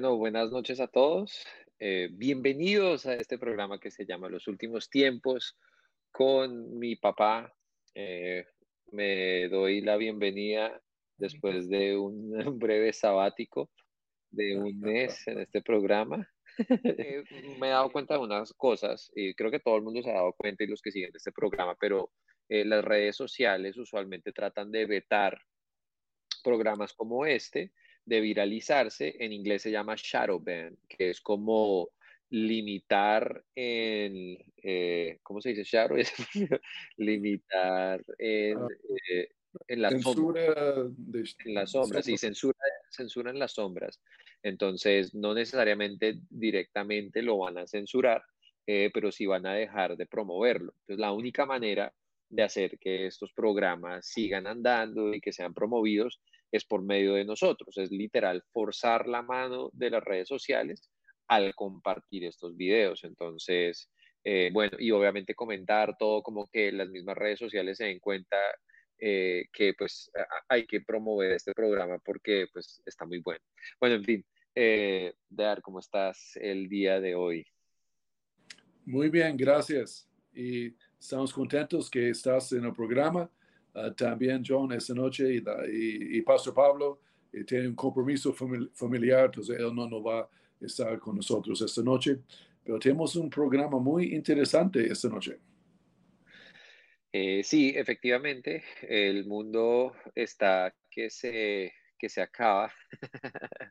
Buenas noches a todos. Eh, bienvenidos a este programa que se llama Los Últimos Tiempos con mi papá. Eh, me doy la bienvenida después de un breve sabático de un mes en este programa. Eh, me he dado cuenta de unas cosas y creo que todo el mundo se ha dado cuenta y los que siguen este programa, pero las redes sociales usualmente tratan de vetar programas como este de viralizarse, en inglés se llama shadow ban, que es como limitar en, eh, ¿cómo se dice? Shadow, limitar en, ah, eh, en las censura sombras. En las sombras, sí, censura, censura en las sombras. Entonces, no necesariamente directamente lo van a censurar, eh, pero sí van a dejar de promoverlo. Entonces, la única manera de hacer que estos programas sigan andando y que sean promovidos es por medio de nosotros. Es literal forzar la mano de las redes sociales al compartir estos videos. Entonces, eh, bueno, y obviamente comentar todo como que las mismas redes sociales se den cuenta eh, que pues hay que promover este programa porque pues está muy bueno. Bueno, en fin, eh, ¿cómo estás el día de hoy? Muy bien, gracias. Y estamos contentos que estás en el programa. Ah, también John esta noche y, y, Pastor Pablo eh, tiene un compromiso familiar, entonces él no, no va a estar con nosotros esta noche, pero tenemos un programa muy interesante esta noche. Eh, sí, efectivamente, el mundo está que se, que se acaba.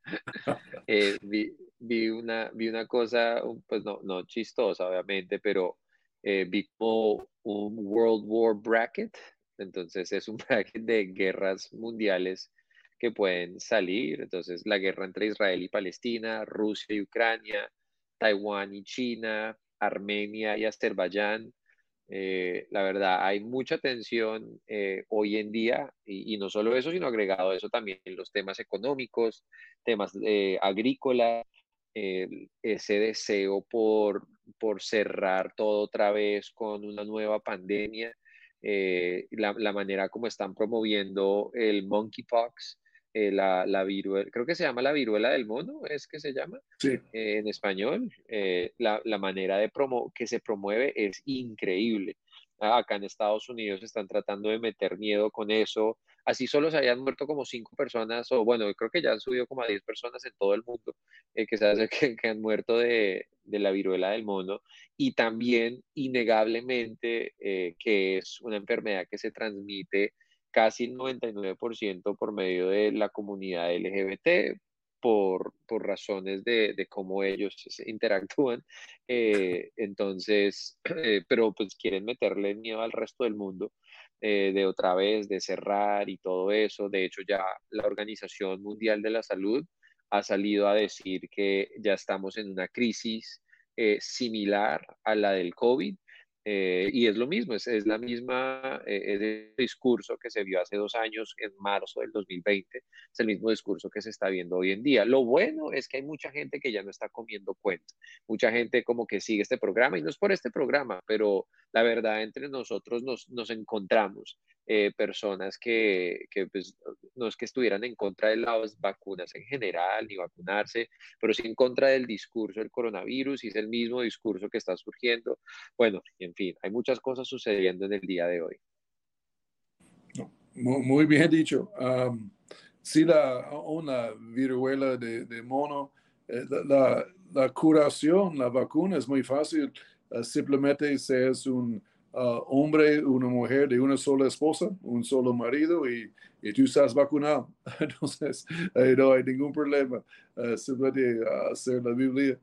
Eh, vi, vi, una, vi una cosa, pues no, no chistosa, obviamente, pero vi como un World War bracket entonces es un bracket de guerras mundiales que pueden salir. Entonces la guerra entre Israel y Palestina, Rusia y Ucrania, Taiwán y China, Armenia y Azerbaiyán. Eh, la verdad, hay mucha tensión eh, hoy en día y, no solo eso, sino agregado a eso también los temas económicos, temas eh, agrícolas, ese deseo por, por cerrar todo otra vez con una nueva pandemia eh, la, manera como están promoviendo el monkeypox, eh, la, la viruela, creo que se llama la viruela del mono, es que se llama eh, en español. La, la, manera de promo que se promueve es increíble. Acá en Estados Unidos están tratando de meter miedo con eso. Así solo se hayan muerto como cinco personas, o bueno, creo que ya han subido como a diez personas en todo el mundo que, se que, que, han muerto de, la viruela del mono y también innegablemente eh, que es una enfermedad que se transmite casi el 99% por medio de la comunidad LGBT por, por razones de, de, cómo ellos interactúan. Eh, entonces, eh, pero pues quieren meterle miedo al resto del mundo. De otra vez, de cerrar y todo eso. De hecho, ya la Organización Mundial de la Salud ha salido a decir que ya estamos en una crisis eh, similar a la del COVID. Eh, y es lo mismo, es, es la misma, eh, discurso que se vio hace dos años, en marzo del 2020, es el mismo discurso que se está viendo hoy en día. Lo bueno es que hay mucha gente que ya no está comiendo cuenta, mucha gente como que sigue este programa, y no es por este programa, pero la verdad entre nosotros nos, nos encontramos eh, personas que, que pues, no es que estuvieran en contra de las vacunas en general, ni vacunarse, pero sí en contra del discurso del coronavirus, y es el mismo discurso que está surgiendo. Bueno, en fin, hay muchas cosas sucediendo en el día de hoy. Muy, bien dicho. Um, sí, la, una viruela de, mono, eh, la, la, curación, la vacuna es muy fácil. Uh, simplemente se es un uh, hombre, una mujer de una sola esposa, un solo marido y, y tú estás vacunado. Entonces, eh, no hay ningún problema. Uh, simplemente hacer la Biblia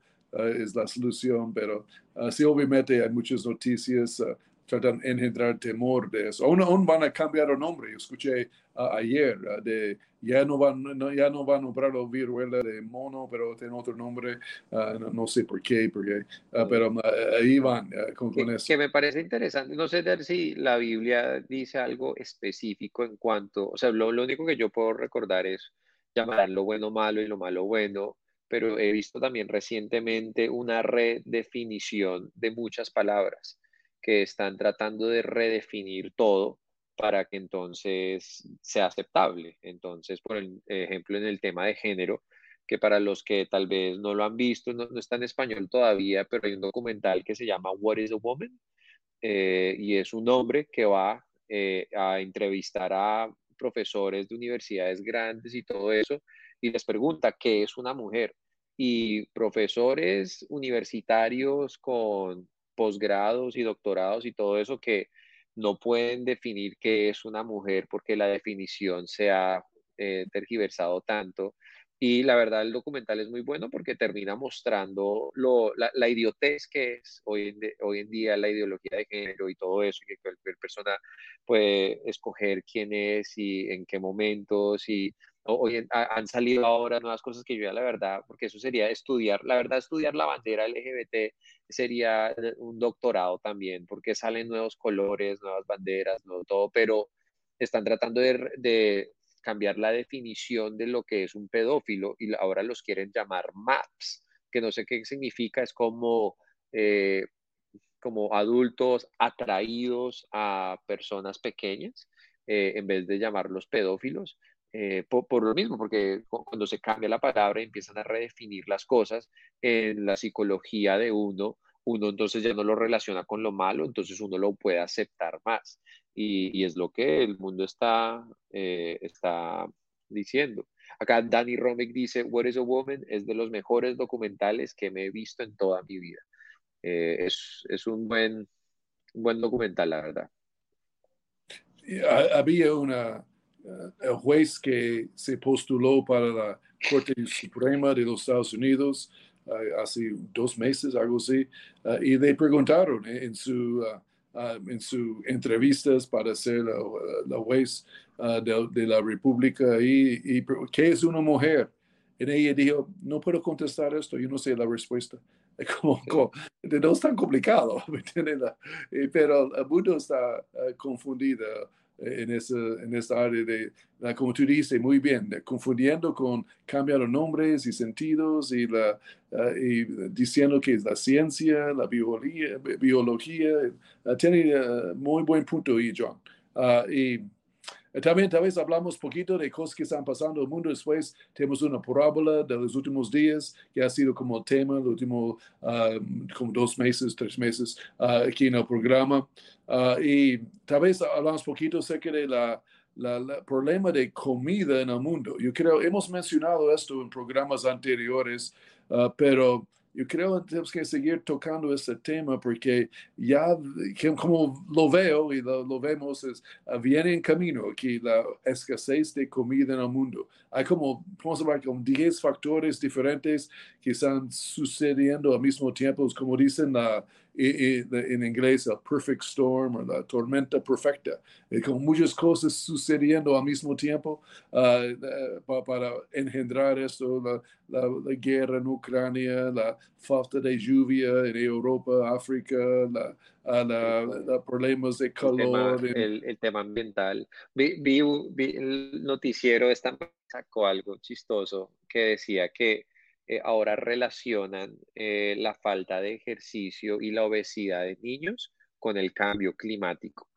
es la solución, pero sí, obviamente hay muchas noticias tratan de engendrar temor de eso. Aún, aún van a cambiar el nombre. Yo escuché ayer de ya no van ya no van a nombrar la viruela de mono, pero tiene otro nombre. Ah, no, sé por qué, porque, mm. pero ah, ahí van con, con, eso. Que me parece interesante. No sé si la Biblia dice algo específico en cuanto, o sea, lo, lo único que yo puedo recordar es llamar lo bueno malo y lo malo bueno pero he visto también recientemente una redefinición de muchas palabras que están tratando de redefinir todo para que entonces sea aceptable. Entonces, por ejemplo, en el tema de género, que para los que tal vez no lo han visto, no, está en español todavía, pero hay un documental que se llama What is a Woman? Eh, y es un hombre que va eh, a entrevistar a profesores de universidades grandes y todo eso, y les pregunta qué es una mujer. Y profesores universitarios con posgrados y doctorados y todo eso que no pueden definir qué es una mujer porque la definición se ha eh, tergiversado tanto. Y la verdad el documental es muy bueno porque termina mostrando lo, la, idiotez que es hoy en, hoy en día la ideología de género y todo eso, y que cualquier persona puede escoger quién es y en qué momentos y hoy han salido ahora nuevas cosas que yo ya la verdad, porque eso sería estudiar, la verdad estudiar la bandera LGBT sería eh, un doctorado también, porque salen nuevos colores, nuevas banderas, nuevo todo, pero están tratando de, de cambiar la definición de lo que es un pedófilo y ahora los quieren llamar MAPS, que no sé qué significa, es como, eh, como adultos atraídos a personas pequeñas, eh, en vez de llamarlos pedófilos. Eh, por, lo mismo, porque cuando se cambia la palabra y empiezan a redefinir las cosas en la psicología de uno, uno entonces ya no lo relaciona con lo malo, entonces uno lo puede aceptar más. Y, es lo que el mundo está, eh, está diciendo. Acá Danny Romick dice, What is a Woman? Es de los mejores documentales que me he visto en toda mi vida. Eh, es, es un, buen, un buen documental, la verdad. Había una, eh, el juez que se postuló para la Corte Suprema de los Estados Unidos uh, hace dos meses, algo así, uh, y le preguntaron en su, uh, en su entrevistas para ser la, la juez de, de, la República y, y, ¿qué es una mujer? Y ella dijo, no puedo contestar esto, yo no sé la respuesta. Como, como, no es tan complicado, pero el mundo está confundido en, esa, en esta área de, como tú dices muy bien, confundiendo con cambiar los nombres y sentidos y, la, ah, y diciendo que es la ciencia, la biología, biología uh, tiene uh, muy buen punto ahí, John. y también tal vez hablamos poquito de cosas que están pasando en el mundo. Después tenemos una parábola de los últimos días que ha sido como tema los últimos como dos meses, tres meses aquí en el programa. y tal vez hablamos poquito acerca de la, la, problema de comida en el mundo. Yo creo, hemos mencionado esto en programas anteriores, pero yo creo que tenemos que seguir tocando este tema porque ya, como lo veo y lo, vemos, es, ah, viene en camino aquí la escasez de comida el mundo. Hay como, vamos a como 10 factores diferentes que están sucediendo al mismo tiempo, como dicen la, en inglés el perfect storm o la tormenta perfecta, con muchas cosas sucediendo al mismo tiempo ah, para, engendrar esto, la, la, guerra en Ucrania, la falta de lluvia en Europa, África, la, ah, problemas de calor. El tema, ambiental. Vi, vi, el noticiero, esta sacó algo chistoso que decía que eh, ahora relacionan eh, la falta de ejercicio y la obesidad de niños con el cambio climático,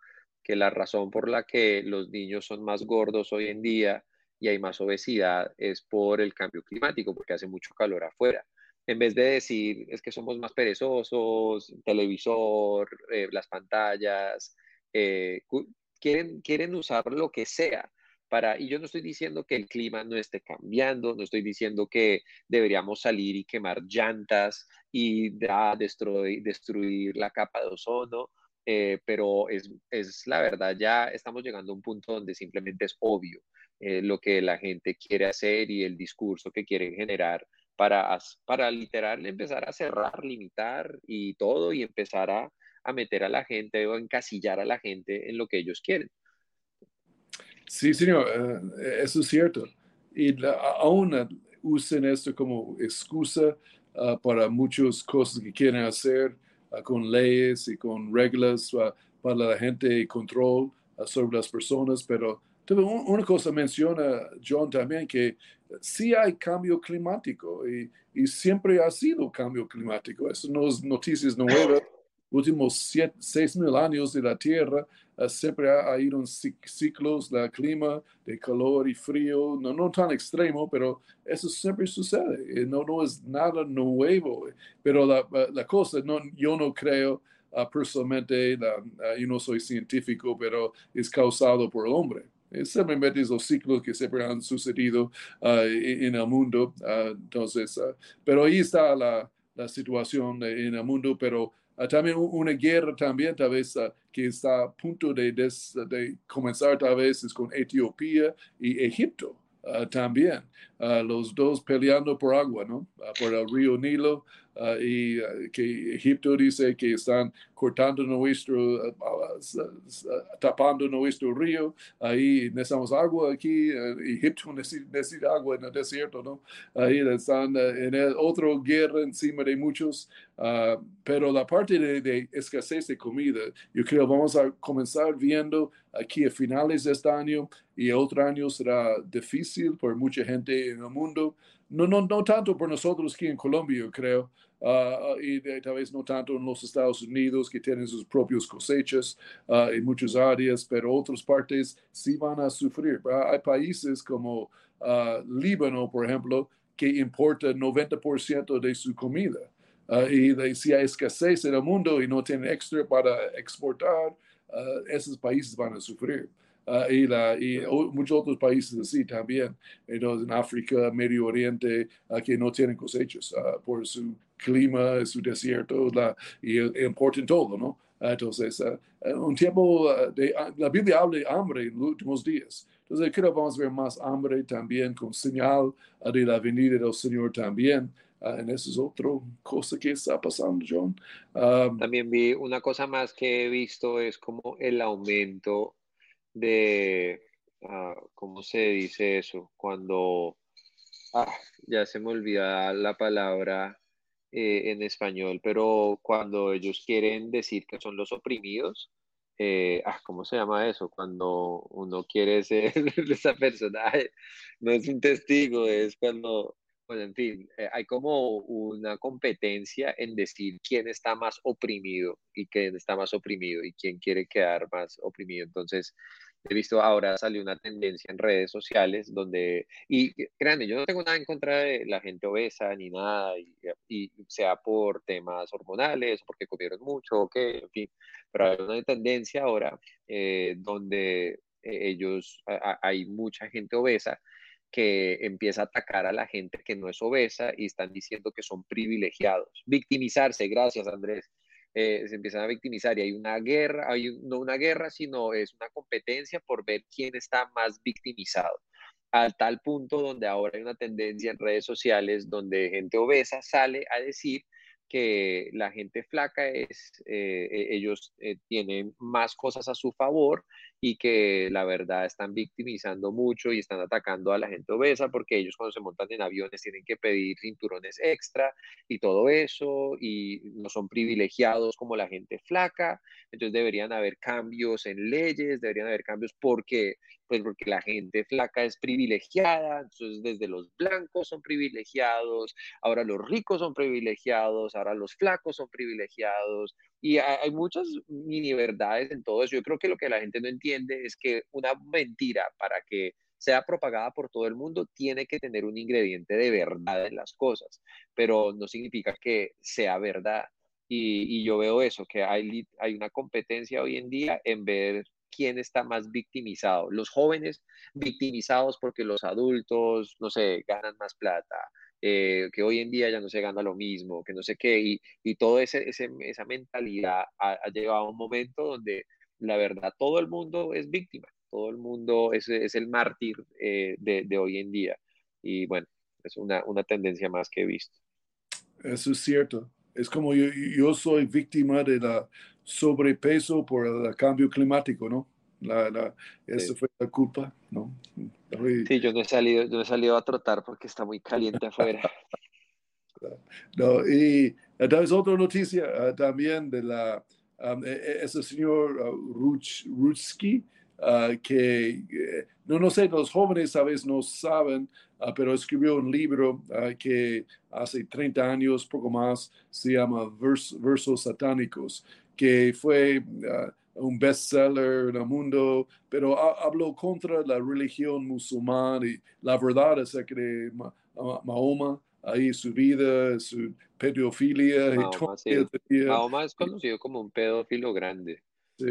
que la razón por la que los niños son más gordos hoy en día y hay más obesidad es por el cambio climático, porque hace mucho calor afuera. En vez de decir es que somos más perezosos, televisor, eh, las pantallas, quieren, quieren usar lo que sea y yo no estoy diciendo que el clima no esté cambiando, no estoy diciendo que deberíamos salir y quemar llantas y destruir, destruir la capa de ozono, eh, pero es, la verdad, ya estamos llegando a un punto donde simplemente es obvio eh, lo que la gente quiere hacer y el discurso que quieren generar para, para literal empezar a cerrar, limitar y todo y empezar a meter a la gente o encasillar a la gente en lo que ellos quieren. Sí, señor, eh, eso es cierto. Y aún usan esto como excusa ah, para muchas cosas que quieren hacer ah, con leyes y con reglas ah, para la gente y control sobre las personas, pero una cosa menciona John también que sí hay cambio climático y, y siempre ha sido cambio climático. Eso no es noticias nuevas últimos siete, seis mil años de la Tierra, uh, siempre ha, habido ciclos del clima de calor y frío, no, no tan extremo, pero eso siempre sucede, no, no es nada nuevo, pero la, la cosa, no, yo no creo uh, personalmente, la, uh, yo no soy científico, pero es causado por el hombre. Es simplemente los ciclos que siempre han sucedido en el mundo. entonces, pero ahí está la, la situación en el mundo, pero Ah, también una guerra también tal vez ah, que está a punto de, de, comenzar tal vez es con Etiopía y Egipto. Ah, también, los dos peleando por agua, ¿no? por el río Nilo, y que Egipto dice que están cortando nuestro, tapando nuestro río, ahí necesitamos agua aquí, Egipto necesita, agua en el desierto, ¿no? Ahí están en el otro guerra encima de muchos, pero la parte de, de escasez de comida, yo creo vamos a comenzar viendo aquí a finales de este año y otro año será difícil por mucha gente en el mundo. No, no, no tanto por nosotros aquí en Colombia, yo creo, uh, y tal vez no tanto en los Estados Unidos que tienen sus propias cosechas uh, en muchas áreas, pero otras partes sí van a sufrir. Hay países como Líbano, por ejemplo, que importa 90% de su comida. y de, si hay escasez en el mundo y no tienen extra para exportar, esos países van a sufrir. Uh, y, la, y muchos otros países así también, en África, Medio Oriente, que no tienen cosechas por su clima, su desierto, la, y importan todo, ¿no? Entonces, un tiempo, de, la Biblia habla de hambre en los últimos días. Entonces, creo que vamos a ver más hambre también con señal de la venida del Señor también. en eso es otra cosa que está pasando, John. Um, también vi una cosa más que he visto es como el aumento de, ah, ¿cómo se dice eso? Cuando, ah, ya se me olvida la palabra eh, en español, pero cuando ellos quieren decir que son los oprimidos, eh, ah, ¿cómo se llama eso? Cuando uno quiere ser esa persona, no es un testigo, es cuando, bueno, en fin, eh, hay como una competencia en decir quién está más oprimido y quién está más oprimido y quién quiere quedar más oprimido. Entonces, He visto ahora salió una tendencia en redes sociales donde, y créanme, yo no tengo nada en contra de la gente obesa ni nada, y, sea por temas hormonales, porque comieron mucho, o qué, en fin, pero hay una tendencia ahora eh, donde eh, ellos, hay mucha gente obesa que empieza a atacar a la gente que no es obesa y están diciendo que son privilegiados. Victimizarse, gracias Andrés. Eh, se empiezan a victimizar y hay una guerra, hay no una guerra, sino es una competencia por ver quién está más victimizado. Al tal punto donde ahora hay una tendencia en redes sociales donde gente obesa sale a decir que la gente flaca es, eh, e, ellos eh, tienen más cosas a su favor y que la verdad están victimizando mucho y están atacando a la gente obesa porque ellos cuando se montan en aviones tienen que pedir cinturones extra y todo eso y no son privilegiados como la gente flaca, entonces deberían haber cambios en leyes, deberían haber cambios porque pues porque la gente flaca es privilegiada, entonces desde los blancos son privilegiados, ahora los ricos son privilegiados, ahora los flacos son privilegiados, y hay, muchas mini verdades en todo eso. Yo creo que lo que la gente no entiende es que una mentira para que sea propagada por todo el mundo, tiene que tener un ingrediente de verdad en las cosas, pero no significa que sea verdad. Y, y yo veo eso, que hay, hay una competencia hoy en día en ver quién está más victimizado. Los jóvenes victimizados porque los adultos, no sé, ganan más plata, eh, que hoy en día ya no se gana lo mismo, que no sé qué, y, y toda esa mentalidad ha, llegado a un momento donde la verdad todo el mundo es víctima, todo el mundo es, es el mártir eh, de, de, hoy en día. Y bueno, es una, una, tendencia más que he visto. Eso es cierto. Es como yo, yo soy víctima de la sobrepeso por el cambio climático, ¿no? La, la, esa fue la culpa, ¿no? Sí, yo no he salido, yo he salido a trotar porque está muy caliente afuera. no, y vez otra noticia uh, también de la, um, e, e, ese señor uh, Ruch, Rutsky, ah, que, eh, no, no sé, los jóvenes a veces no saben, ah, pero escribió un libro que hace 30 años, poco más, se llama Versos Satánicos, que fue un bestseller en el mundo, pero habló contra la religión musulmana y la verdad es que Mahoma, ahí su vida, su pedofilia. Mahoma, es conocido como un pedófilo grande. Sí,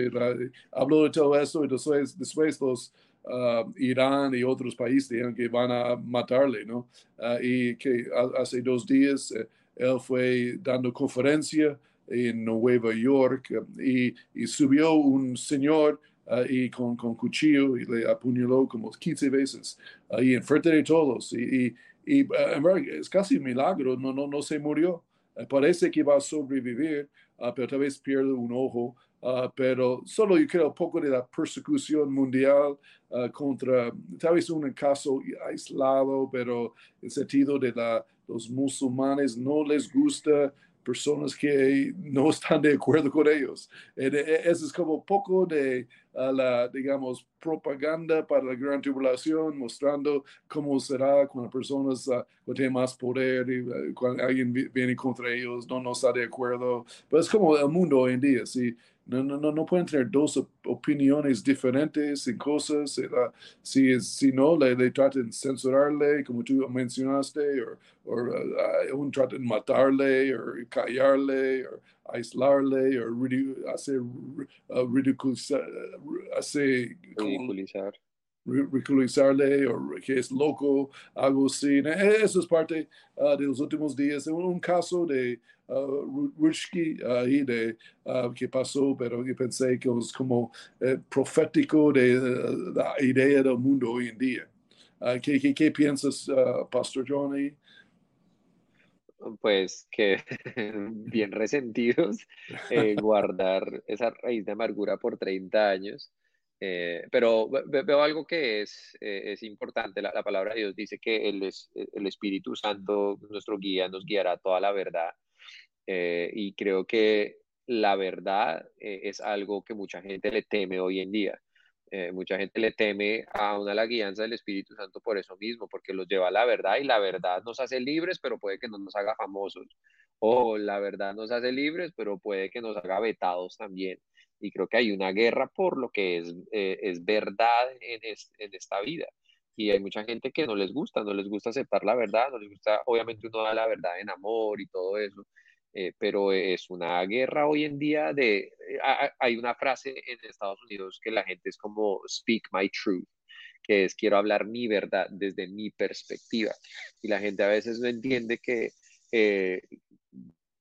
habló de todo eso y después, después los uh, Irán y otros países dijeron que van a matarle, ¿no? Uh, y que hace dos días eh, él fue dando conferencia en Nueva York y, y subió un señor uh, y con, con, cuchillo y le apuñaló como 15 veces ahí en frente de todos y, y, y es casi un milagro, no, no, no se murió. parece que va a sobrevivir, pero tal vez pierde un ojo Ah, pero solo yo creo poco de la persecución mundial uh, contra, tal vez un caso aislado, pero en sentido de la, los musulmanes no les gusta personas que no están de acuerdo con ellos. E, eso es como poco de uh, la, digamos, propaganda para la gran tribulación, mostrando cómo será cuando personas uh, tienen más poder y cuando alguien viene contra ellos, no, no está de acuerdo. Pero es como el mundo hoy en día, ¿sí? No, no, no, no pueden tener dos opiniones diferentes en cosas. si, si no, le, le tratan de censurarle, como tú mencionaste, o, uh, un tratan de matarle, o callarle, o aislarle, o hacer, uh, ridiculizar, hacer, ridiculizar ridiculizarle o que es loco, algo así. Eso es parte uh, de los últimos días. Un, un caso de uh, Rushki ahí de uh, que pasó, pero yo pensé que es como eh, profético de uh, la idea del mundo hoy en día. ¿qué, qué, qué, piensas, Pastor Johnny? Pues que bien resentidos, eh, guardar esa raíz de amargura por 30 años. Eh, pero veo algo que es, eh, es importante. La, palabra de Dios dice que el, el Espíritu Santo, nuestro guía, nos guiará toda la verdad. Eh, y creo que la verdad es algo que mucha gente le teme hoy en día. mucha gente le teme a una la guianza del Espíritu Santo por eso mismo, porque los lleva a la verdad y la verdad nos hace libres, pero puede que no nos haga famosos. O la verdad nos hace libres, pero puede que nos haga vetados también y creo que hay una guerra por lo que es, eh, es verdad en, en, esta vida. Y hay mucha gente que no les gusta, no les gusta aceptar la verdad, no les gusta, obviamente uno da la verdad en amor y todo eso, eh, pero es una guerra hoy en día de, eh, hay una frase en Estados Unidos que la gente es como speak my truth, que es quiero hablar mi verdad desde mi perspectiva. Y la gente a veces no entiende que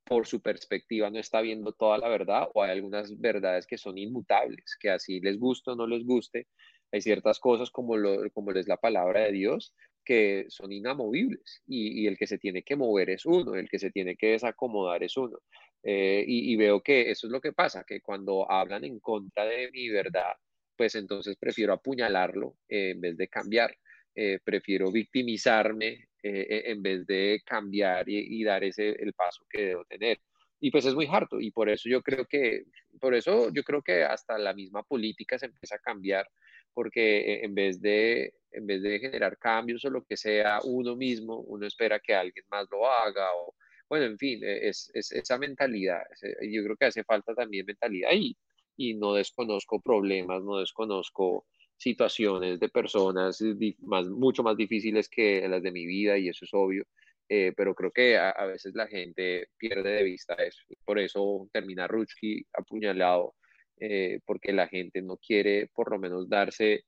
por su perspectiva no está viendo toda la verdad o hay algunas verdades que son inmutables, que así les guste o no les guste, hay ciertas cosas como, lo, como es la palabra de Dios que son inamovibles y, el que se tiene que mover es uno, el que se tiene que desacomodar es uno. Eh, y, veo que eso es lo que pasa, que cuando hablan en contra de mi verdad, pues entonces prefiero apuñalarlo eh, en vez de cambiar. Eh, prefiero victimizarme eh, e, en vez de cambiar y, dar ese el paso que debo tener. Y pues es muy harto y por eso yo creo que, por eso yo creo que hasta la misma política se empieza a cambiar, porque en vez de, en vez de generar cambios o lo que sea uno mismo, uno espera que alguien más lo haga o, bueno, en fin, e, es, es esa mentalidad. Yo creo que hace falta también mentalidad y, y no desconozco problemas, no desconozco situaciones de personas más, mucho más difíciles que las de mi vida y eso es obvio, eh, pero creo que a, veces la gente pierde de vista eso. Por eso termina Ruchki apuñalado, eh, porque la gente no quiere por lo menos darse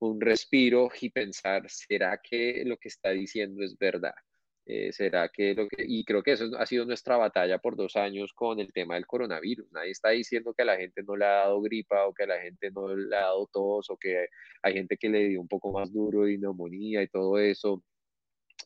un respiro y pensar, ¿será que lo que está diciendo es verdad? Eh, ¿Será que lo que.? Y creo que eso ha sido nuestra batalla por dos años con el tema del coronavirus. Nadie está diciendo que a la gente no le ha dado gripa o que a la gente no le ha dado tos o que hay gente que le dio un poco más duro de neumonía y todo eso.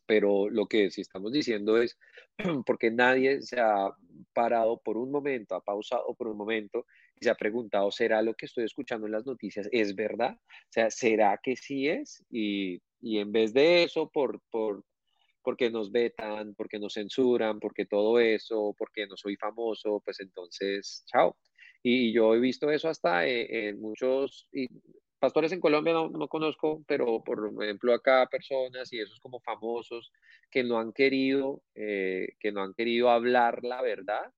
Pero lo que sí estamos diciendo es porque nadie se ha parado por un momento, ha pausado por un momento y se ha preguntado, ¿será lo que estoy escuchando en las noticias es verdad? O sea, ¿será que sí es? Y, y en vez de eso, por, por porque nos vetan, porque nos censuran, porque todo eso, porque no soy famoso, pues entonces, chao. Y, yo he visto eso hasta en, muchos pastores en Colombia no, no, conozco, pero por ejemplo acá personas y esos como famosos que no han querido, eh, que no han querido hablar la verdad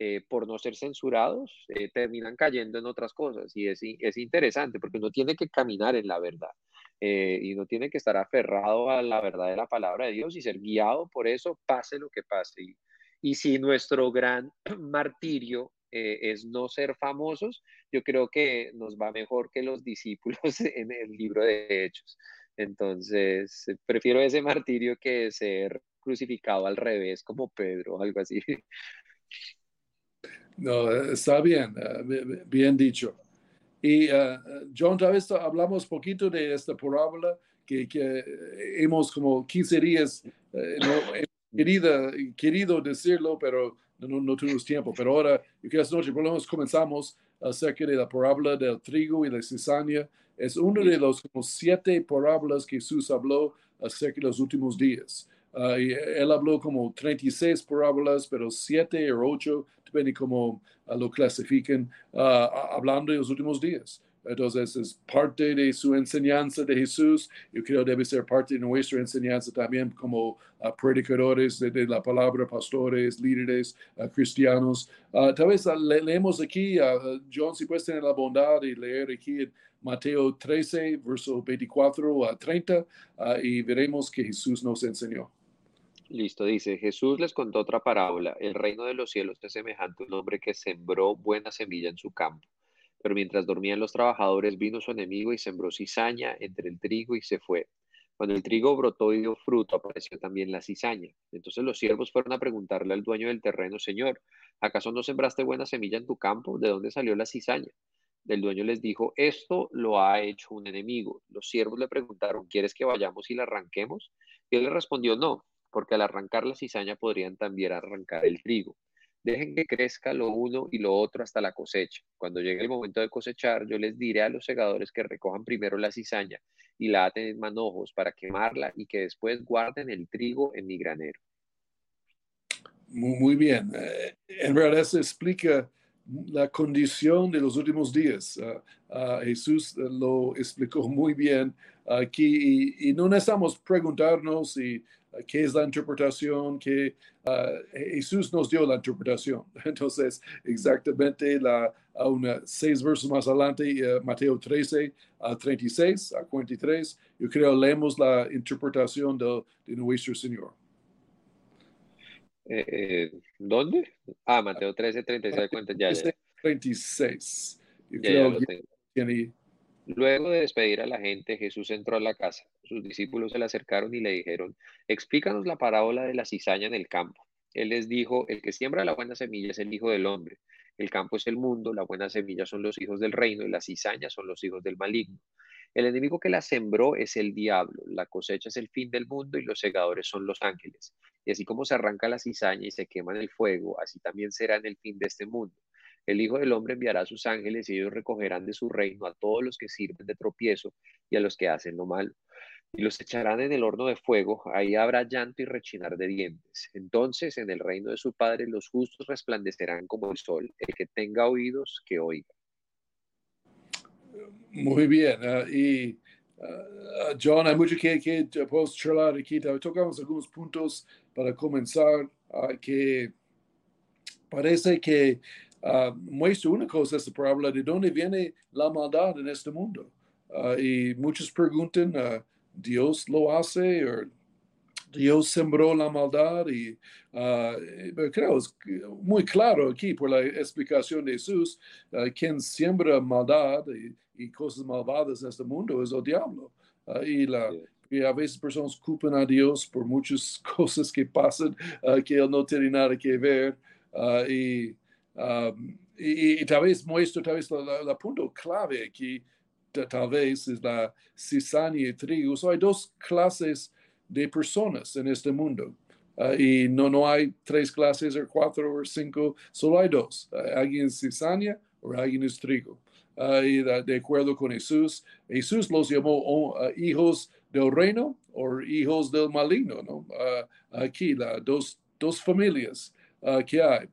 eh, por no ser censurados, eh, terminan cayendo en otras cosas. Y es, es interesante porque uno tiene que caminar en la verdad y no tiene que estar aferrado a la verdad de la palabra de Dios y ser guiado por eso, pase lo que pase. Y, y si nuestro gran martirio eh, es no ser famosos, yo creo que nos va mejor que los discípulos en el libro de Hechos. Entonces, prefiero ese martirio que ser crucificado al revés como Pedro o algo así. No, está bien, eh, bien dicho. Y uh, John, tal vez hablamos poquito de esta parábola que, que hemos como 15 días no, querido, querido decirlo, pero no, no tuvimos tiempo, pero ahora, que esta noche por lo menos comenzamos acerca de la parábola del trigo y la cizaña. Es uno de los como siete parábolas que Jesús habló acerca de los últimos días. Uh, y él habló como 36 parábolas, pero siete o ocho, depende cómo uh, lo clasifiquen, uh, hablando de los últimos días. Entonces es parte de su enseñanza de Jesús. Yo creo debe ser parte de nuestra enseñanza también como predicadores de, la palabra, pastores, líderes, cristianos. Tal vez leemos aquí, John, si puedes tener la bondad de leer aquí en Mateo 13, verso 24 a 30, y veremos que Jesús nos enseñó. Listo, dice, Jesús les contó otra parábola. El reino de los cielos es semejante a un hombre que sembró buena semilla en su campo. Pero mientras dormían los trabajadores, vino su enemigo y sembró cizaña entre el trigo y se fue. Cuando el trigo brotó y dio fruto, apareció también la cizaña. Entonces los siervos fueron a preguntarle al dueño del terreno, Señor, ¿acaso no sembraste buena semilla en tu campo? ¿De dónde salió la cizaña? El dueño les dijo, esto lo ha hecho un enemigo. Los siervos le preguntaron, ¿quieres que vayamos y la arranquemos? Y él le respondió, no, porque al arrancar la cizaña podrían también arrancar el trigo. Dejen que crezca lo uno y lo otro hasta la cosecha. Cuando llegue el momento de cosechar, yo les diré a los segadores que recojan primero la cizaña y la aten en manojos para quemarla y que después guarden el trigo en mi granero. Muy, bien. Eh, en verdad se explica la condición de los últimos días. Ah, ah, Jesús lo explicó muy bien aquí y, y no necesitamos preguntarnos si qué es la interpretación, que ah, Jesús nos dio la interpretación. Entonces, exactamente la, a una, seis versos más adelante, eh, Mateo 13 a 36 a 43, yo creo leemos la interpretación de, nuestro Señor. Eh, eh, ¿Dónde? Ah, Mateo 13, 36, 36. Yo creo Luego de despedir a la gente, Jesús entró a la casa. Sus discípulos se le acercaron y le dijeron, explícanos la parábola de la cizaña en el campo. Él les dijo, el que siembra la buena semilla es el Hijo del Hombre. El campo es el mundo, la buena semilla son los hijos del reino y las cizañas son los hijos del maligno. El enemigo que la sembró es el diablo, la cosecha es el fin del mundo y los segadores son los ángeles. Y así como se arranca la cizaña y se quema en el fuego, así también será en el fin de este mundo. El Hijo del Hombre enviará a sus ángeles y ellos recogerán de su reino a todos los que sirven de tropiezo y a los que hacen lo malo. Y los echarán en el horno de fuego, ahí habrá llanto y rechinar de dientes. Entonces en el reino de su Padre los justos resplandecerán como el sol. El que tenga oídos, que oiga. Muy bien. Ah, y ah, John, hay mucho que, que podemos charlar aquí. Tocamos algunos puntos para comenzar. Ah, que parece que uh, muestra una cosa, esta parábola, de dónde viene la maldad en este mundo. Uh, y muchos preguntan, uh, ¿Dios lo hace? o Dios sembró la maldad y creo es muy claro aquí por la explicación de Jesús, quien siembra maldad y, cosas malvadas en este mundo es el diablo. y, la, y a veces personas culpan a Dios por muchas cosas que pasan que él no tiene nada que ver. y Um, y, tal vez muestro tal vez la, punto clave aquí, tal vez es la cizaña y trigo. hay dos clases de personas en este mundo. Uh, y no, no hay tres clases o cuatro o cinco, solo hay dos. Uh, alguien es cizaña o alguien es trigo. Uh, y de, acuerdo con Jesús, Jesús los llamó hijos del reino o hijos del maligno. ¿no? aquí, la, dos, dos familias. Ah, que hay,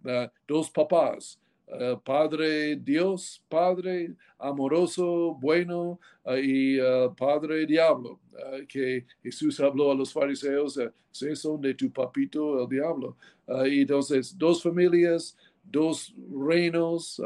dos papás, uh, Padre Dios, Padre amoroso, bueno uh, y uh, Padre Diablo, que Jesús habló a los fariseos, se son de tu papito el diablo. y entonces, dos familias, dos reinos,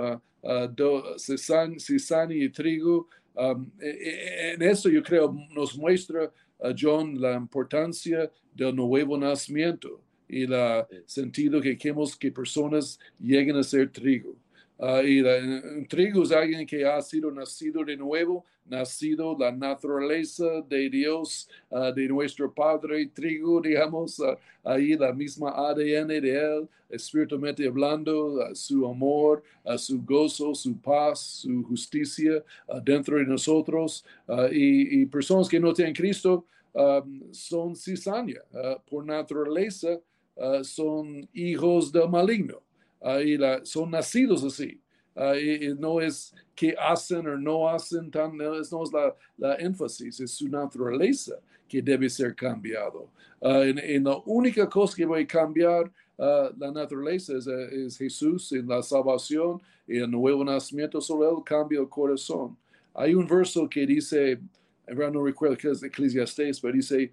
do, cizaña y trigo. Um, en eso yo creo nos muestra John la importancia del nuevo nacimiento y el sentido que queremos que personas lleguen a ser trigo. Uh, y la, trigo es alguien que ha sido nacido de nuevo, nacido la naturaleza de Dios, uh, de nuestro Padre, trigo, digamos, uh, ahí la misma ADN de Él, espiritualmente hablando, su amor, su gozo, su paz, su justicia dentro de nosotros. Y, y, personas que no tienen Cristo son cizaña, por naturaleza son hijos del maligno y la, son nacidos así. y, no es que hacen o no hacen, tan, no es, la, la, énfasis, es su naturaleza que debe ser cambiado. en, la única cosa que voy a cambiar la naturaleza es, Jesús en la salvación y el nuevo nacimiento, solo Él cambia el corazón. Hay un verso que dice, no recuerdo que es Eclesiastes, pero dice,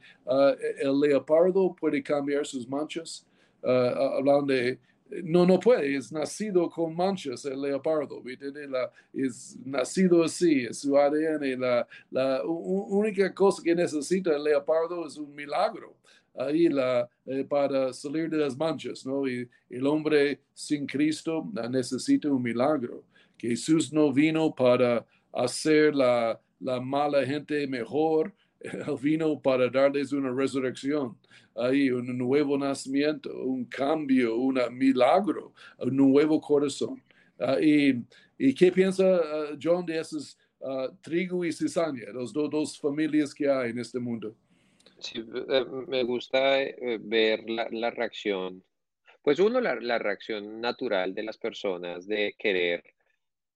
el leopardo puede cambiar sus manchas, hablando de no, no puede, es nacido con manchas el leopardo, La, es nacido así, es su ADN. La, la única cosa que necesita el leopardo es un milagro ahí la, eh, para salir de las manchas, ¿no? Y el hombre sin Cristo necesita un milagro. Jesús no vino para hacer la, la mala gente mejor, él vino para darles una resurrección, ahí un nuevo nacimiento, un cambio, un milagro, un nuevo corazón. Ah, y, qué piensa ah, John de esos uh, trigo y cizaña, las dos familias que hay en este mundo? Sí, eh, me gusta eh, ver la, reacción. Pues uno, la, la, reacción natural de las personas de querer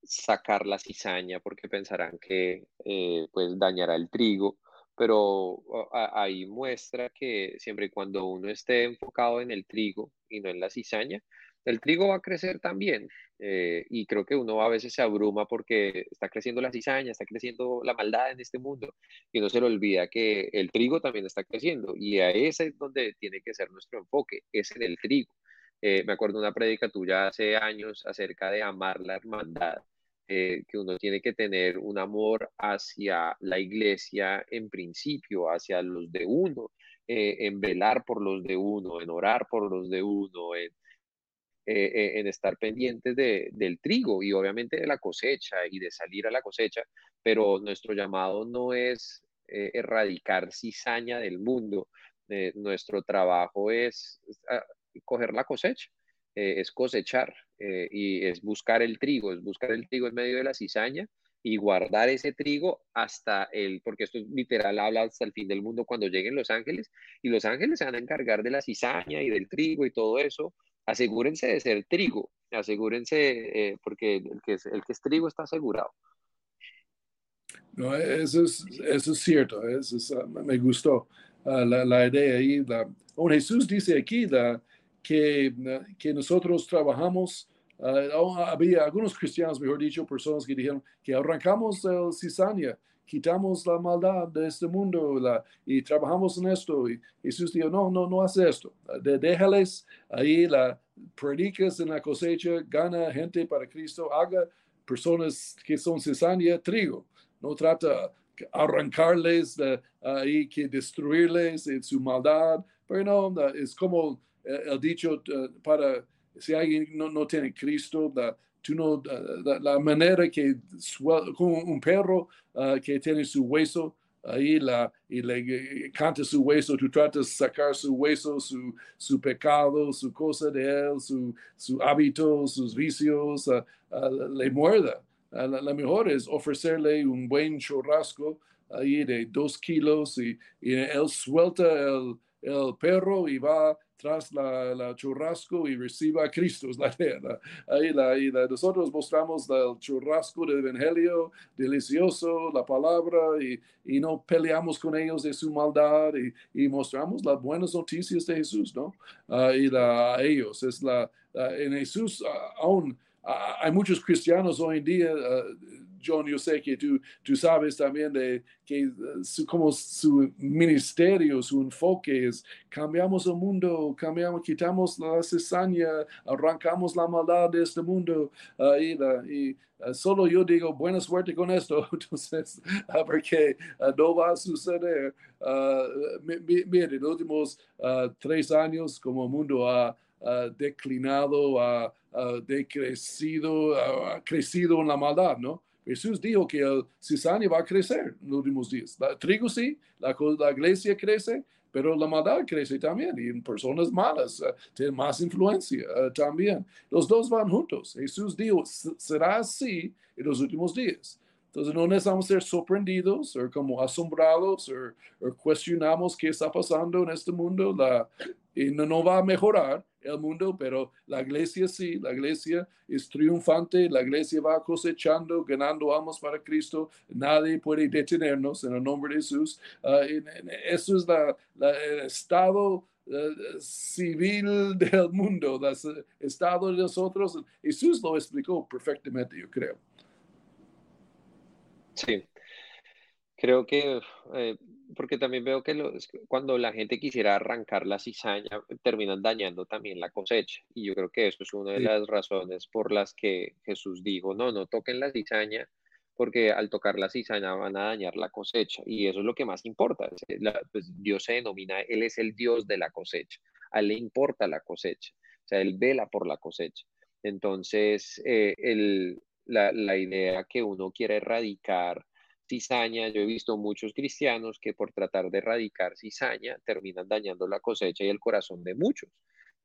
sacar la cizaña porque pensarán que eh, pues dañará el trigo pero ahí muestra que siempre y cuando uno esté enfocado en el trigo y no en la cizaña, el trigo va a crecer también. Eh, y creo que uno a veces se abruma porque está creciendo la cizaña, está creciendo la maldad en este mundo y no se le olvida que el trigo también está creciendo y a ese es donde tiene que ser nuestro enfoque, es en el trigo. Eh, me acuerdo una prédica tuya hace años acerca de amar la hermandad eh, que uno tiene que tener un amor hacia la iglesia en principio, hacia los de uno, eh, en velar por los de uno, en orar por los de uno, en, eh, estar pendientes de, del trigo y obviamente de la cosecha y de salir a la cosecha, pero nuestro llamado no es erradicar cizaña del mundo, nuestro trabajo es ah, coger la cosecha. Es cosechar, eh, y es buscar el trigo, es buscar el trigo en medio de la cizaña y guardar ese trigo hasta el, porque esto literal habla hasta el fin del mundo cuando lleguen los ángeles y los ángeles se van a encargar de la cizaña y del trigo y todo eso. Asegúrense de ser trigo, asegúrense eh, porque el que, es, el que es trigo está asegurado. No, eso es, eso es cierto, eso ah, me gustó ah, la, la, idea ahí. Oh, Jesús dice aquí la, que, que nosotros trabajamos Uh, había algunos cristianos, mejor dicho, personas que dijeron que arrancamos el cizaña, quitamos la maldad de este mundo la, y trabajamos en esto. Y Jesús dijo, no, no, no hace esto. De, déjales ahí, la, predicas en la cosecha, gana gente para Cristo, haga personas que son cizaña trigo. No trata arrancarles ahí, que destruirles en su maldad, pero no, es como el dicho uh, para si alguien no, no tiene Cristo, la, tú no, la, manera que como un perro ah, que tiene su hueso, ahí la, y le canta su hueso, tú tratas de sacar su hueso, su, su pecado, su cosa de él, su, su hábito, sus vicios, le muerda. la, mejor es ofrecerle un buen churrasco ahí de dos kilos y, y él suelta el, el perro y va tras la, churrasco y reciba a Cristo, es la idea. Ahí, la, nosotros mostramos el churrasco del Evangelio, delicioso, la palabra, y, y no peleamos con ellos de su maldad, y, mostramos las buenas noticias de Jesús, ¿no? y a ellos, es la, en Jesús aún hay muchos cristianos hoy en día, John, yo sé que tú, tú sabes también de que como su ministerio, su enfoque es cambiamos el mundo, cambiamos, quitamos la cizaña, arrancamos la maldad de este mundo y, y solo yo digo buena suerte con esto, entonces, porque no va a suceder. mire, los últimos tres años como el mundo ha declinado, ha decrecido, ha crecido en la maldad, ¿no? Jesús dijo que el cizaña va a crecer en los últimos días. La trigo sí, la, iglesia crece, pero la maldad crece también y en personas malas uh, tienen más influencia uh, también. Los dos van juntos. Jesús dijo, será así en los últimos días. Entonces no necesitamos ser sorprendidos o como asombrados o, cuestionamos qué está pasando en este mundo la, y no, no va a mejorar el mundo, pero la iglesia sí, la iglesia es triunfante, la iglesia va cosechando, ganando almas para Cristo, nadie puede detenernos en el nombre de Jesús. Uh, eso es la, el estado uh, civil del mundo, el estado de nosotros. Jesús lo explicó perfectamente, yo creo. Sí, creo que eh, porque también veo que cuando la gente quisiera arrancar la cizaña, terminan dañando también la cosecha. Y yo creo que eso es una de las razones por las que Jesús dijo, no, no toquen la cizaña, porque al tocar la cizaña van a dañar la cosecha. Y eso es lo que más importa. Pues, Dios se denomina, Él es el Dios de la cosecha. A Él le importa la cosecha. O sea, Él vela por la cosecha. Entonces, eh, la, la idea que uno quiere erradicar cizaña. Yo he visto muchos cristianos que por tratar de erradicar cizaña terminan dañando la cosecha y el corazón de muchos.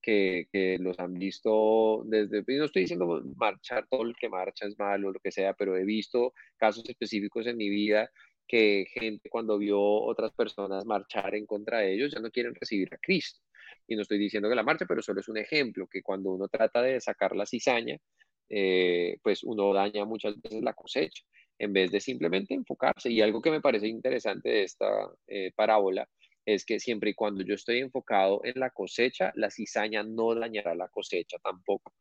Que, que, los han visto desde, no estoy diciendo marchar, todo el que marcha es malo, lo que sea, pero he visto casos específicos en mi vida que gente cuando vio otras personas marchar en contra de ellos ya no quieren recibir a Cristo. Y no estoy diciendo que la marcha, pero solo es un ejemplo, que cuando uno trata de sacar la cizaña, eh, pues uno daña muchas veces la cosecha en vez de simplemente enfocarse. Y algo que me parece interesante de esta eh, parábola es que siempre y cuando yo estoy enfocado en la cosecha, la cizaña no dañará la cosecha tampoco.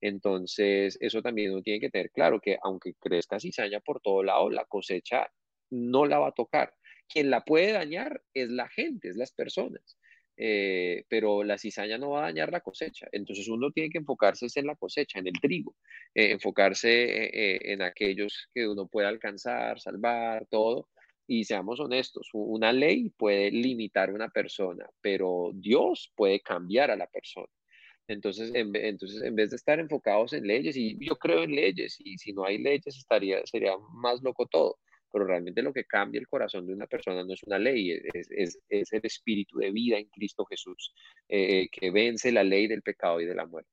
Entonces, eso también uno tiene que tener claro que aunque crezca cizaña por todo lado, la cosecha no la va a tocar. Quien la puede dañar es la gente, es las personas. Eh, pero la cizaña no va a dañar la cosecha. Entonces uno tiene que enfocarse en la cosecha, en el trigo, eh, enfocarse eh, en aquellos que uno puede alcanzar, salvar, todo. Y seamos honestos, una ley puede limitar a una persona, pero Dios puede cambiar a la persona. Entonces en, entonces, en vez de estar enfocados en leyes, y yo creo en leyes, y si no hay leyes estaría, sería más loco todo pero realmente lo que cambia el corazón de una persona no es una ley, es, es, es el espíritu de vida en Cristo Jesús, eh, que vence la ley del pecado y de la muerte.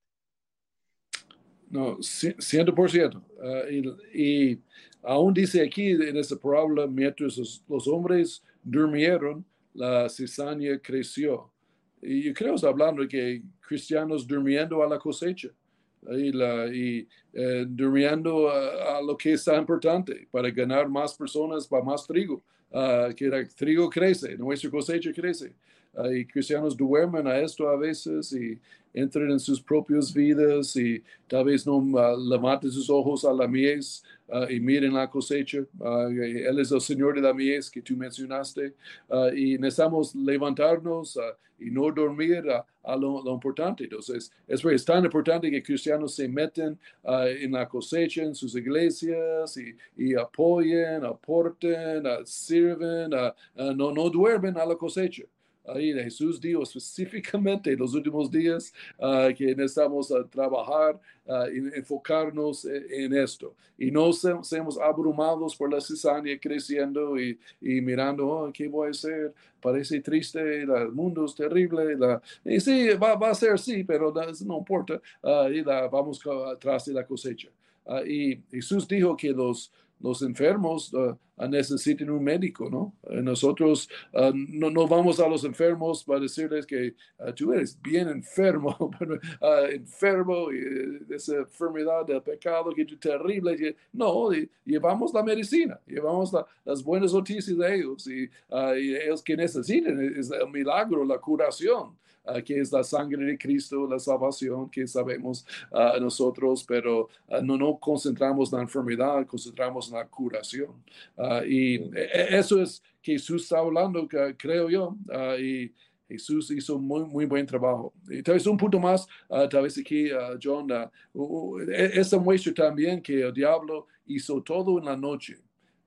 No, 100%. Uh, ah, y, aún dice aquí en esta parábola, mientras los, hombres durmieron, la cizaña creció. Y yo creo que hablando de que cristianos durmiendo a la cosecha y, la, eh, a, lo que es importante para ganar más personas para más trigo, uh, que el trigo crece, nuestra cosecha crece. Uh, y cristianos duermen a esto a veces y entran en sus propias vidas y tal vez no uh, levanten sus ojos a la mies y miren la cosecha. él es el Señor de la mies que tú mencionaste y necesitamos levantarnos y no dormir a, lo, importante. Entonces, es, es tan importante que cristianos se meten uh, en la cosecha, en sus iglesias y, apoyen, aporten, uh, sirven, uh, no, no duermen a la cosecha. Ahí Jesús dijo específicamente en los últimos días que necesitamos trabajar y enfocarnos e, en, esto. Y no seamos abrumados por la cizaña creciendo y, mirando, oh, ¿qué voy a hacer? Parece triste, el mundo es terrible. Y sí, va, a ser así, pero no, importa. y vamos atrás de la cosecha. y Jesús dijo que los, los enfermos necesiten un médico, ¿no? nosotros no, no, vamos a los enfermos para decirles que tú eres bien enfermo, enfermo, y, esa enfermedad del pecado que es terrible. No, llevamos la medicina, llevamos las buenas noticias de ellos y, y ellos que necesiten es el milagro, la curación. Ah, que es la sangre de Cristo, la salvación que sabemos uh, nosotros, pero uh, no nos concentramos en la enfermedad, concentramos en la curación. y e, e, eso es que Jesús está hablando, creo yo, y Jesús hizo muy, muy buen trabajo. Y tal vez un punto más, tal vez aquí, John, e, esa muestra también que el diablo hizo todo en la noche.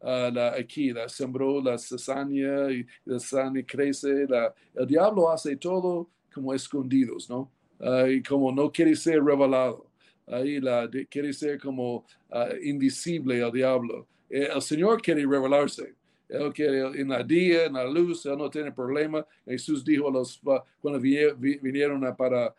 la, aquí, la sembró la cizaña y la cizaña crece. La, el diablo hace todo como escondidos, ¿no? y como no quiere ser revelado. Ahí la, quiere ser como ah, invisible al diablo. Eh, el Señor quiere revelarse. Él quiere en la día, en la luz, Él no tiene problema. Jesús dijo a los, cuando vinieron para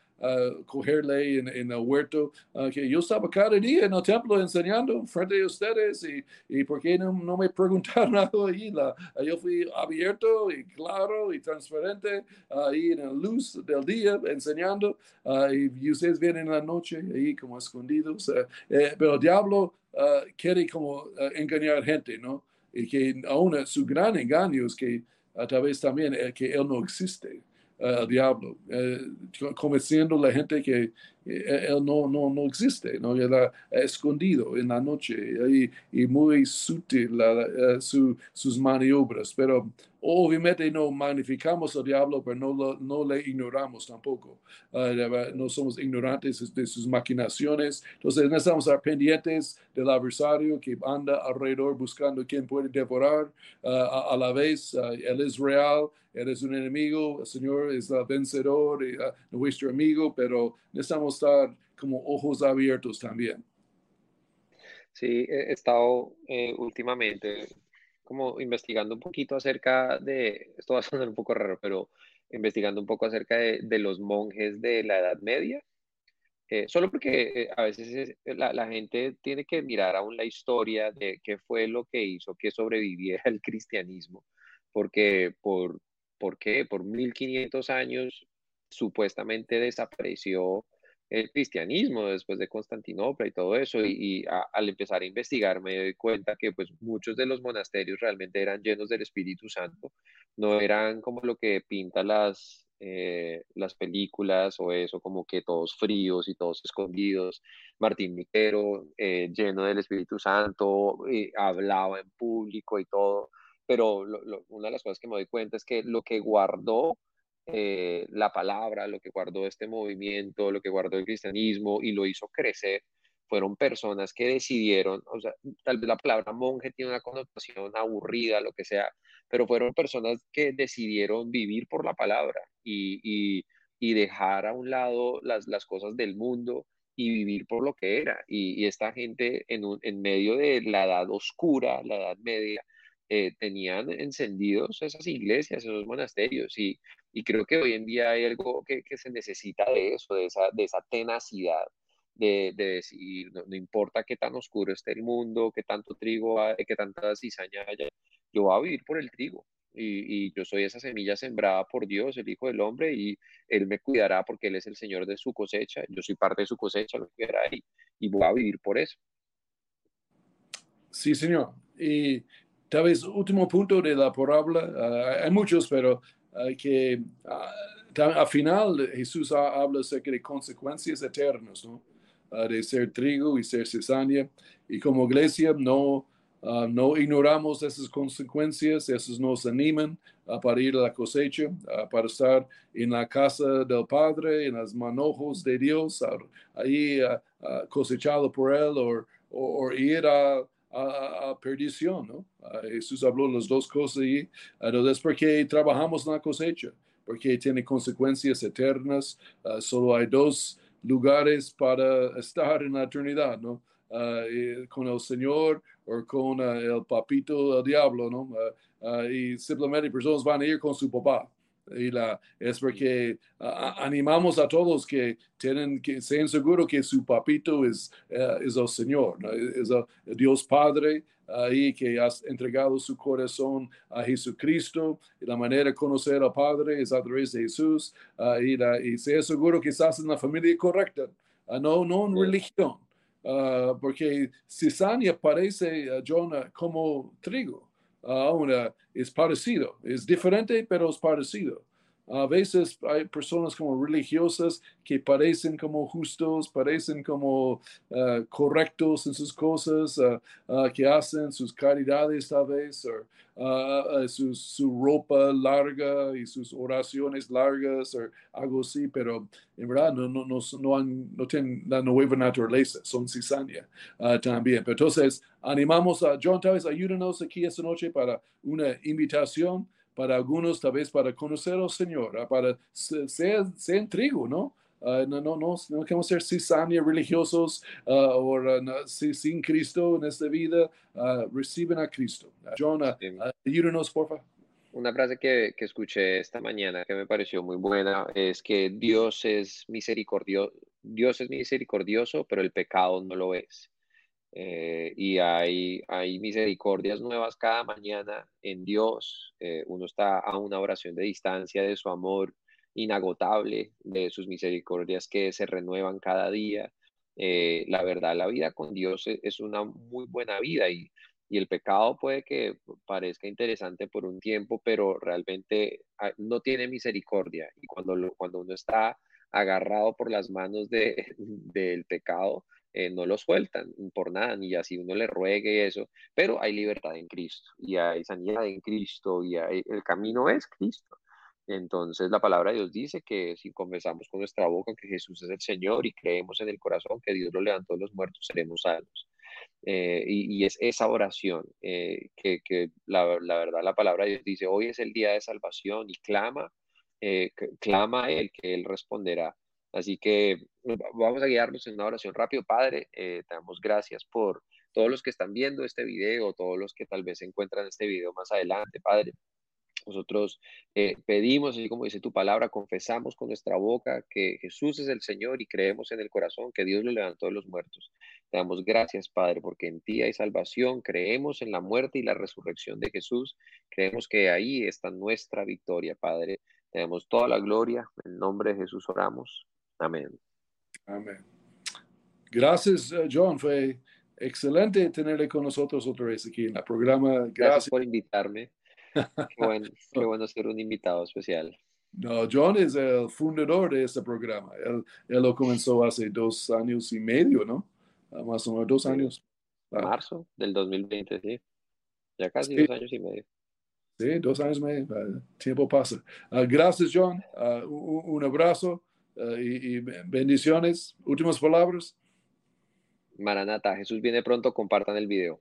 cogerle en, en, el huerto, que yo estaba cada día en el templo enseñando frente a ustedes y, y por qué no, no, me preguntaron algo ahí. La, yo fui abierto y claro y transparente ahí en la luz del día enseñando y ustedes vienen en la noche ahí como escondidos. Eh, pero el diablo quiere como engañar gente, ¿no? Y que aún su gran engaño es que a través también eh, que él no existe al diablo, eh, convenciendo a la gente que eh, él no, no, no existe, ¿no? Él escondido en la noche y, muy sutil la, sus maniobras, pero obviamente no magnificamos al diablo, pero no, no le ignoramos tampoco. Ah, no somos ignorantes de sus maquinaciones. Entonces necesitamos estar pendientes del adversario que anda alrededor buscando quien puede devorar. Ah, a, la vez, ah, él es real, él es un enemigo, el Señor es vencedor, y, nuestro amigo, pero necesitamos estar como ojos abiertos también. Sí, he estado eh, últimamente como investigando un poquito acerca de, esto va a sonar un poco raro, pero investigando un poco acerca de, los monjes de la Edad Media. Eh, solo porque eh, a veces la, gente tiene que mirar aún la historia de qué fue lo que hizo que sobreviviera el cristianismo, porque por, ¿por qué? Por 1500 años supuestamente desapareció el cristianismo después de Constantinopla y todo eso, y, al empezar a investigar me doy cuenta que pues muchos de los monasterios realmente eran llenos del Espíritu Santo, no eran como lo que pinta las, eh, las películas o eso, como que todos fríos y todos escondidos. Martín Lutero, eh, lleno del Espíritu Santo, hablaba en público y todo, pero una de las cosas que me doy cuenta es que lo que guardó eh, la palabra, lo que guardó este movimiento, lo que guardó el cristianismo y lo hizo crecer, fueron personas que decidieron, o sea, tal vez la palabra monje tiene una connotación aburrida, lo que sea, pero fueron personas que decidieron vivir por la palabra y, dejar a un lado las, cosas del mundo y vivir por lo que era. Y, esta gente en, en medio de la edad oscura, la edad media, eh, tenían encendidos esas iglesias, esos monasterios, y, y, creo que hoy en día hay algo que, que se necesita de eso, de esa, de esa tenacidad, de, de decir, no, importa qué tan oscuro esté el mundo, qué tanto trigo, hay, qué tanta cizaña haya, yo voy a vivir por el trigo, y, y, yo soy esa semilla sembrada por Dios, el Hijo del Hombre, y Él me cuidará porque Él es el Señor de su cosecha, yo soy parte de su cosecha, lo cuidará y, y voy a vivir por eso. Sí, Señor. Y tal vez último punto de la parábola, ah, hay muchos, pero que uh, al final Jesús habla acerca de consecuencias eternas, ¿no? Ah, de ser trigo y ser cizaña. Y como iglesia no, no ignoramos esas consecuencias, esas nos animan para ir a la cosecha, para estar en la casa del Padre, en las manojos de Dios, ahí cosechado por Él, o ir a a, perdición, ¿no? Jesús habló las dos cosas ahí. Entonces, porque trabajamos en la cosecha, porque tiene consecuencias eternas. Ah, solo hay dos lugares para estar en la eternidad, ¿no? Ah, con el Señor o con ah, el papito, el diablo, ¿no? y simplemente personas van a ir con su papá. Y la, es porque animamos a todos que tienen que sean seguros que su papito es, eh, es el Señor, es el Dios Padre ahí que has entregado su corazón a Jesucristo. Y la manera de conocer al Padre es a través de Jesús. y, la, y sea seguro que estás en la familia correcta, no, no en religión. porque cizaña parece, Jonah, como trigo. Uh, es parecido, es diferente, pero es parecido. A veces hay personas como religiosas que parecen como justos, parecen como uh, correctos en sus cosas uh, que hacen, sus caridades tal vez, o su ropa larga y sus oraciones largas o algo así, pero en verdad no, no, no, no, han, no tienen la nueva naturaleza, son cizaña también. Pero entonces animamos a John, tal vez ayúdanos aquí esta noche para una invitación para algunos tal vez para conocer al Señor, ¿ah? para ser, ser trigo, ¿no? Uh, no, no, no, no queremos ser cizaña religiosos uh, o uh, sin Cristo en esta vida, reciben a Cristo. John, ayúdenos, por favor. Una frase que, que, escuché esta mañana que me pareció muy buena es que Dios es misericordioso, Dios es misericordioso, pero el pecado no lo es. Eh, y hay, hay misericordias nuevas cada mañana en Dios. Eh, uno está a una oración de distancia de su amor inagotable, de sus misericordias que se renuevan cada día. Eh, la verdad, la vida con Dios e, es, una muy buena vida y, y, el pecado puede que parezca interesante por un tiempo, pero realmente ah, no tiene misericordia. Y cuando, cuando uno está agarrado por las manos de, del pecado, eh, no lo sueltan por nada, ni así uno le ruegue eso, pero hay libertad en Cristo y hay sanidad en Cristo y el camino es Cristo. Entonces la palabra de Dios dice que si confesamos con nuestra boca que Jesús es el Señor y creemos en el corazón que Dios lo levantó de los muertos, seremos salvos. Eh, y, es esa oración eh, que, la, verdad la palabra de Dios dice, hoy es el día de salvación y clama, clama a Él que Él responderá. Así que vamos a guiarnos en una oración rápido. Padre, eh, te damos gracias por todos los que están viendo este video, todos los que tal vez encuentran este video más adelante, Padre. Nosotros eh, pedimos, así como dice tu palabra, confesamos con nuestra boca que Jesús es el Señor y creemos en el corazón que Dios lo levantó de los muertos. Te damos gracias, Padre, porque en ti hay salvación. Creemos en la muerte y la resurrección de Jesús. Creemos que ahí está nuestra victoria, Padre. Tenemos toda la gloria. En nombre de Jesús oramos. Amén. Amén. Gracias, eh, John. Fue excelente tenerle con nosotros otra vez aquí en el programa. Gracias, por invitarme. Qué bueno, ser un invitado especial. No, John es el fundador de este programa. Él, lo comenzó hace dos años y medio, ¿no? Ah, más o menos dos años. Ah. Marzo del 2020, sí. Ya casi dos años y medio. Sí, dos años y medio. El tiempo pasa. Ah, gracias, John. un, abrazo. Eh, y, bendiciones. Últimas palabras. Maranata, Jesús viene pronto, compartan el video.